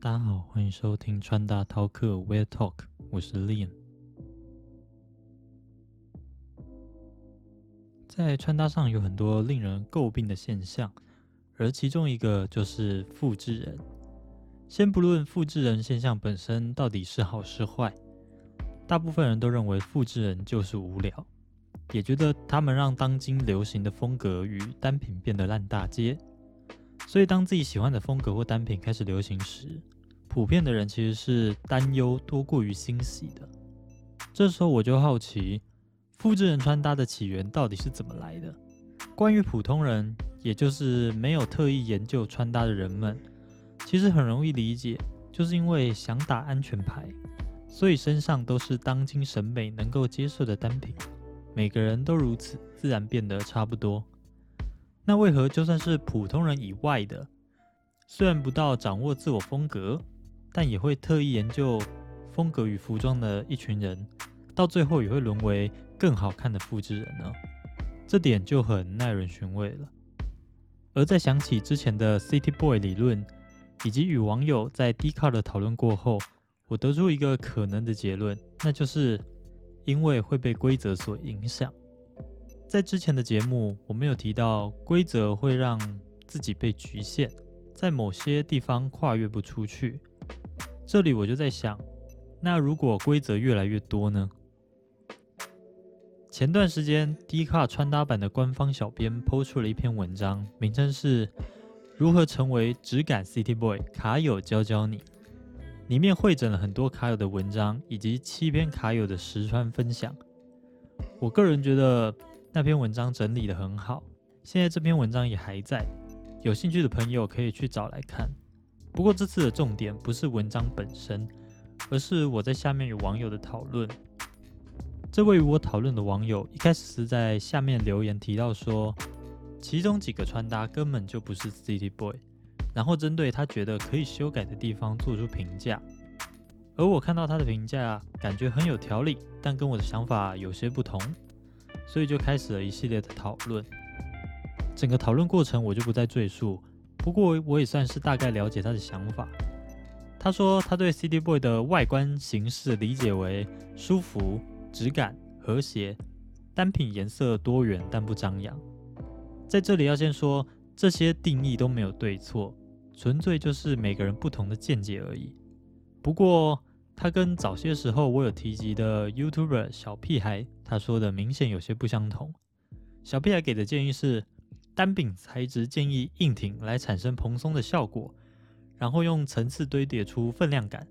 大家好，欢迎收听穿搭饕客 Wear Talk，我是 lian。在穿搭上有很多令人诟病的现象，而其中一个就是复制人。先不论复制人现象本身到底是好是坏，大部分人都认为复制人就是无聊，也觉得他们让当今流行的风格与单品变得烂大街。所以，当自己喜欢的风格或单品开始流行时，普遍的人其实是担忧多过于欣喜的。这时候，我就好奇，复制人穿搭的起源到底是怎么来的？关于普通人，也就是没有特意研究穿搭的人们，其实很容易理解，就是因为想打安全牌，所以身上都是当今审美能够接受的单品。每个人都如此，自然变得差不多。那为何就算是普通人以外的，虽然不到掌握自我风格，但也会特意研究风格与服装的一群人，到最后也会沦为更好看的复制人呢？这点就很耐人寻味了。而在想起之前的 City Boy 理论，以及与网友在 d c a r 的讨论过后，我得出一个可能的结论，那就是因为会被规则所影响。在之前的节目，我们有提到规则会让自己被局限，在某些地方跨越不出去。这里我就在想，那如果规则越来越多呢？前段时间，D 卡穿搭版的官方小编抛出了一篇文章，名称是《如何成为质感 City Boy》，卡友教教你。里面汇整了很多卡友的文章，以及七篇卡友的实穿分享。我个人觉得。那篇文章整理的很好，现在这篇文章也还在，有兴趣的朋友可以去找来看。不过这次的重点不是文章本身，而是我在下面与网友的讨论。这位与我讨论的网友一开始是在下面留言提到说，其中几个穿搭根本就不是 City Boy，然后针对他觉得可以修改的地方做出评价。而我看到他的评价，感觉很有条理，但跟我的想法有些不同。所以就开始了一系列的讨论，整个讨论过程我就不再赘述。不过我也算是大概了解他的想法。他说他对 City Boy 的外观形式理解为舒服、质感、和谐，单品颜色多元但不张扬。在这里要先说，这些定义都没有对错，纯粹就是每个人不同的见解而已。不过，他跟早些时候我有提及的 YouTuber 小屁孩他说的明显有些不相同。小屁孩给的建议是，单柄材质建议硬挺来产生蓬松的效果，然后用层次堆叠出分量感。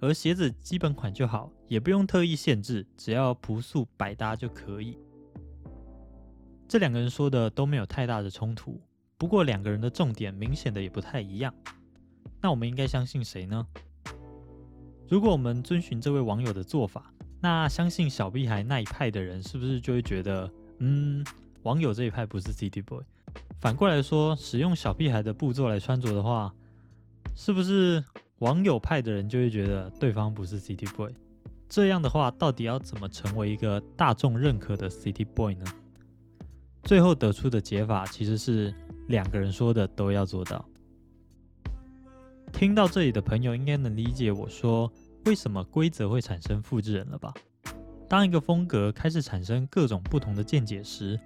而鞋子基本款就好，也不用特意限制，只要朴素百搭就可以。这两个人说的都没有太大的冲突，不过两个人的重点明显的也不太一样。那我们应该相信谁呢？如果我们遵循这位网友的做法，那相信小屁孩那一派的人是不是就会觉得，嗯，网友这一派不是 City Boy？反过来说，使用小屁孩的步骤来穿着的话，是不是网友派的人就会觉得对方不是 City Boy？这样的话，到底要怎么成为一个大众认可的 City Boy 呢？最后得出的解法其实是两个人说的都要做到。听到这里的朋友应该能理解我说。为什么规则会产生复制人了吧？当一个风格开始产生各种不同的见解时，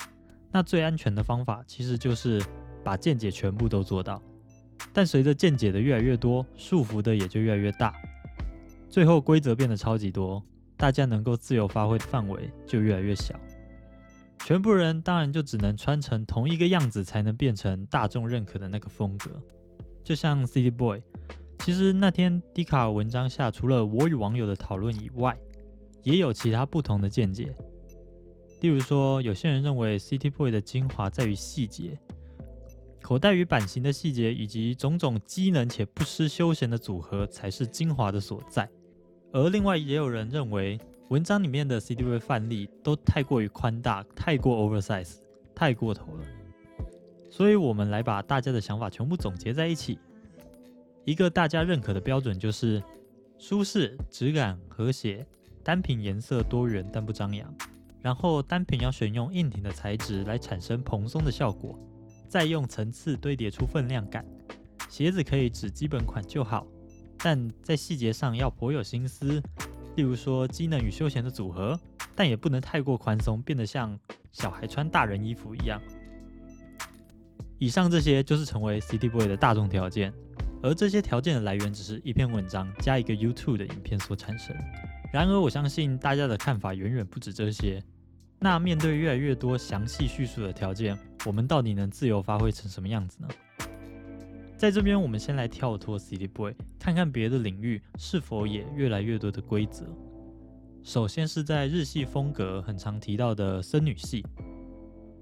那最安全的方法其实就是把见解全部都做到。但随着见解的越来越多，束缚的也就越来越大，最后规则变得超级多，大家能够自由发挥的范围就越来越小。全部人当然就只能穿成同一个样子，才能变成大众认可的那个风格，就像 City Boy。其实那天迪卡尔文章下，除了我与网友的讨论以外，也有其他不同的见解。例如说，有些人认为 City Boy 的精华在于细节，口袋与版型的细节，以及种种机能且不失休闲的组合才是精华的所在。而另外也有人认为，文章里面的 City Boy 范例都太过于宽大，太过 oversize，太过头了。所以我们来把大家的想法全部总结在一起。一个大家认可的标准就是舒适、质感、和谐，单品颜色多元但不张扬。然后单品要选用硬挺的材质来产生蓬松的效果，再用层次堆叠出分量感。鞋子可以指基本款就好，但在细节上要颇有心思，例如说机能与休闲的组合，但也不能太过宽松，变得像小孩穿大人衣服一样。以上这些就是成为 City Boy 的大众条件，而这些条件的来源只是一篇文章加一个 YouTube 的影片所产生。然而，我相信大家的看法远远不止这些。那面对越来越多详细叙述的条件，我们到底能自由发挥成什么样子呢？在这边，我们先来跳脱 City Boy，看看别的领域是否也越来越多的规则。首先是在日系风格很常提到的森女系。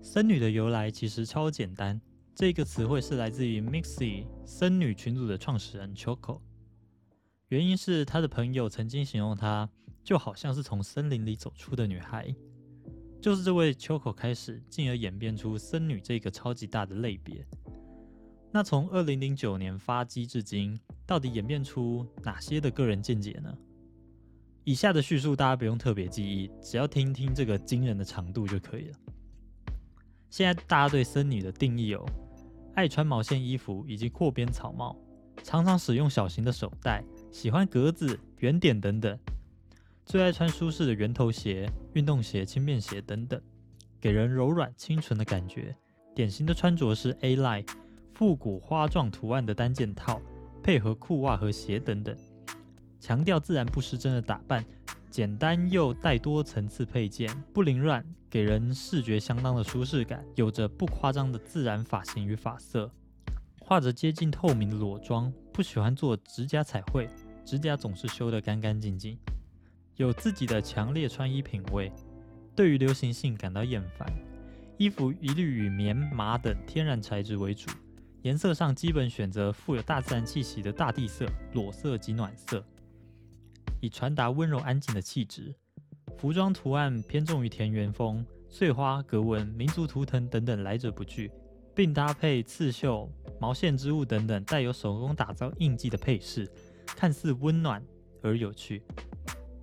森女的由来其实超简单。这个词汇是来自于 Mixi 森女群组的创始人 Choco，原因是他的朋友曾经形容她就好像是从森林里走出的女孩，就是这位 Choco 开始，进而演变出森女这个超级大的类别。那从二零零九年发迹至今，到底演变出哪些的个人见解呢？以下的叙述大家不用特别记忆，只要听听这个惊人的长度就可以了。现在大家对森女的定义有。爱穿毛线衣服以及阔边草帽，常常使用小型的手袋，喜欢格子、圆点等等。最爱穿舒适的圆头鞋、运动鞋、轻便鞋等等，给人柔软清纯的感觉。典型的穿着是 A line 复古花状图案的单件套，配合裤袜和鞋等等，强调自然不失真的打扮。简单又带多层次配件，不凌乱，给人视觉相当的舒适感。有着不夸张的自然发型与发色，画着接近透明的裸妆，不喜欢做指甲彩绘，指甲总是修得干干净净。有自己的强烈穿衣品味，对于流行性感到厌烦。衣服一律以棉、麻等天然材质为主，颜色上基本选择富有大自然气息的大地色、裸色及暖色。以传达温柔安静的气质，服装图案偏重于田园风，碎花、格纹、民族图腾等等来者不拒，并搭配刺绣、毛线织物等等带有手工打造印记的配饰，看似温暖而有趣。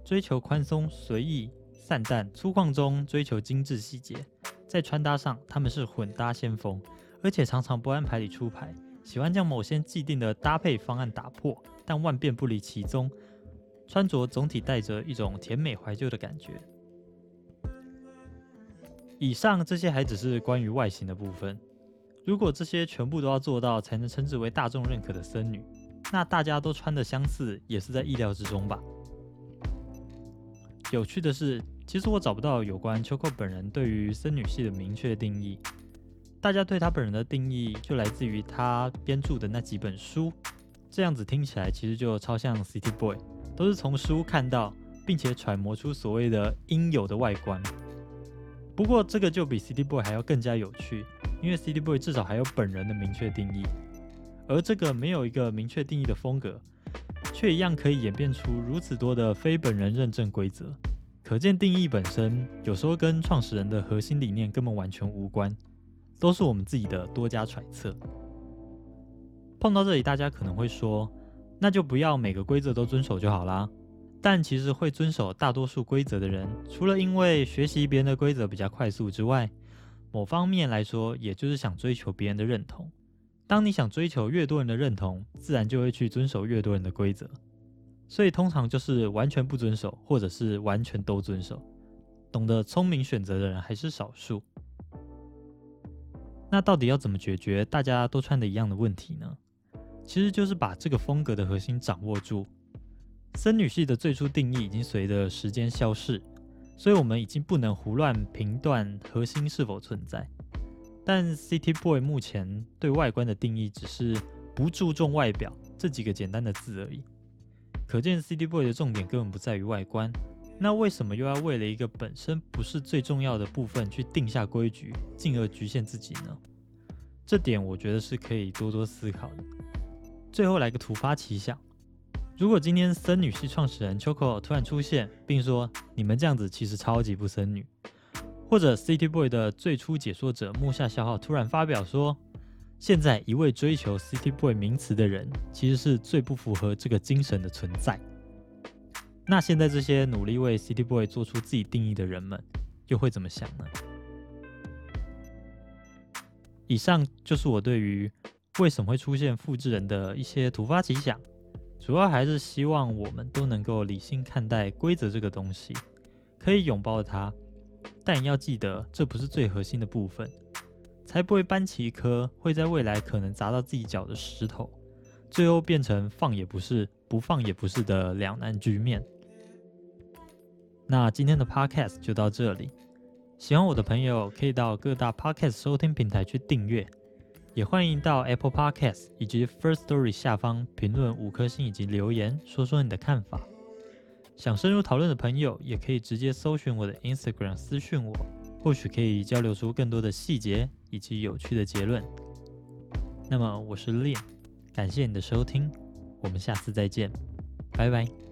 追求宽松、随意、散淡、粗犷中追求精致细节，在穿搭上他们是混搭先锋，而且常常不按牌理出牌，喜欢将某些既定的搭配方案打破，但万变不离其宗。穿着总体带着一种甜美怀旧的感觉。以上这些还只是关于外形的部分。如果这些全部都要做到才能称之为大众认可的僧女，那大家都穿的相似也是在意料之中吧。有趣的是，其实我找不到有关秋 o 本人对于僧女系的明确定义。大家对他本人的定义就来自于他编著的那几本书。这样子听起来其实就超像 City Boy。都是从书看到，并且揣摩出所谓的应有的外观。不过这个就比 City Boy 还要更加有趣，因为 City Boy 至少还有本人的明确定义，而这个没有一个明确定义的风格，却一样可以演变出如此多的非本人认证规则。可见定义本身有时候跟创始人的核心理念根本完全无关，都是我们自己的多加揣测。碰到这里，大家可能会说。那就不要每个规则都遵守就好啦。但其实会遵守大多数规则的人，除了因为学习别人的规则比较快速之外，某方面来说，也就是想追求别人的认同。当你想追求越多人的认同，自然就会去遵守越多人的规则。所以通常就是完全不遵守，或者是完全都遵守。懂得聪明选择的人还是少数。那到底要怎么解决大家都穿的一样的问题呢？其实就是把这个风格的核心掌握住。森女系的最初定义已经随着时间消逝，所以我们已经不能胡乱评断核心是否存在。但 City Boy 目前对外观的定义只是不注重外表这几个简单的字而已，可见 City Boy 的重点根本不在于外观。那为什么又要为了一个本身不是最重要的部分去定下规矩，进而局限自己呢？这点我觉得是可以多多思考的。最后来个突发奇想：如果今天森女系创始人 Choco 突然出现，并说你们这样子其实超级不森女，或者 City Boy 的最初解说者木下消耗突然发表说，现在一位追求 City Boy 名词的人，其实是最不符合这个精神的存在。那现在这些努力为 City Boy 做出自己定义的人们，又会怎么想呢？以上就是我对于。为什么会出现复制人的一些突发奇想？主要还是希望我们都能够理性看待规则这个东西，可以拥抱它，但要记得这不是最核心的部分，才不会搬起一颗会在未来可能砸到自己脚的石头，最后变成放也不是，不放也不是的两难局面。那今天的 podcast 就到这里，喜欢我的朋友可以到各大 podcast 收听平台去订阅。也欢迎到 Apple Podcast 以及 First Story 下方评论五颗星以及留言，说说你的看法。想深入讨论的朋友，也可以直接搜寻我的 Instagram 私讯我，或许可以交流出更多的细节以及有趣的结论。那么我是 Lin，感谢你的收听，我们下次再见，拜拜。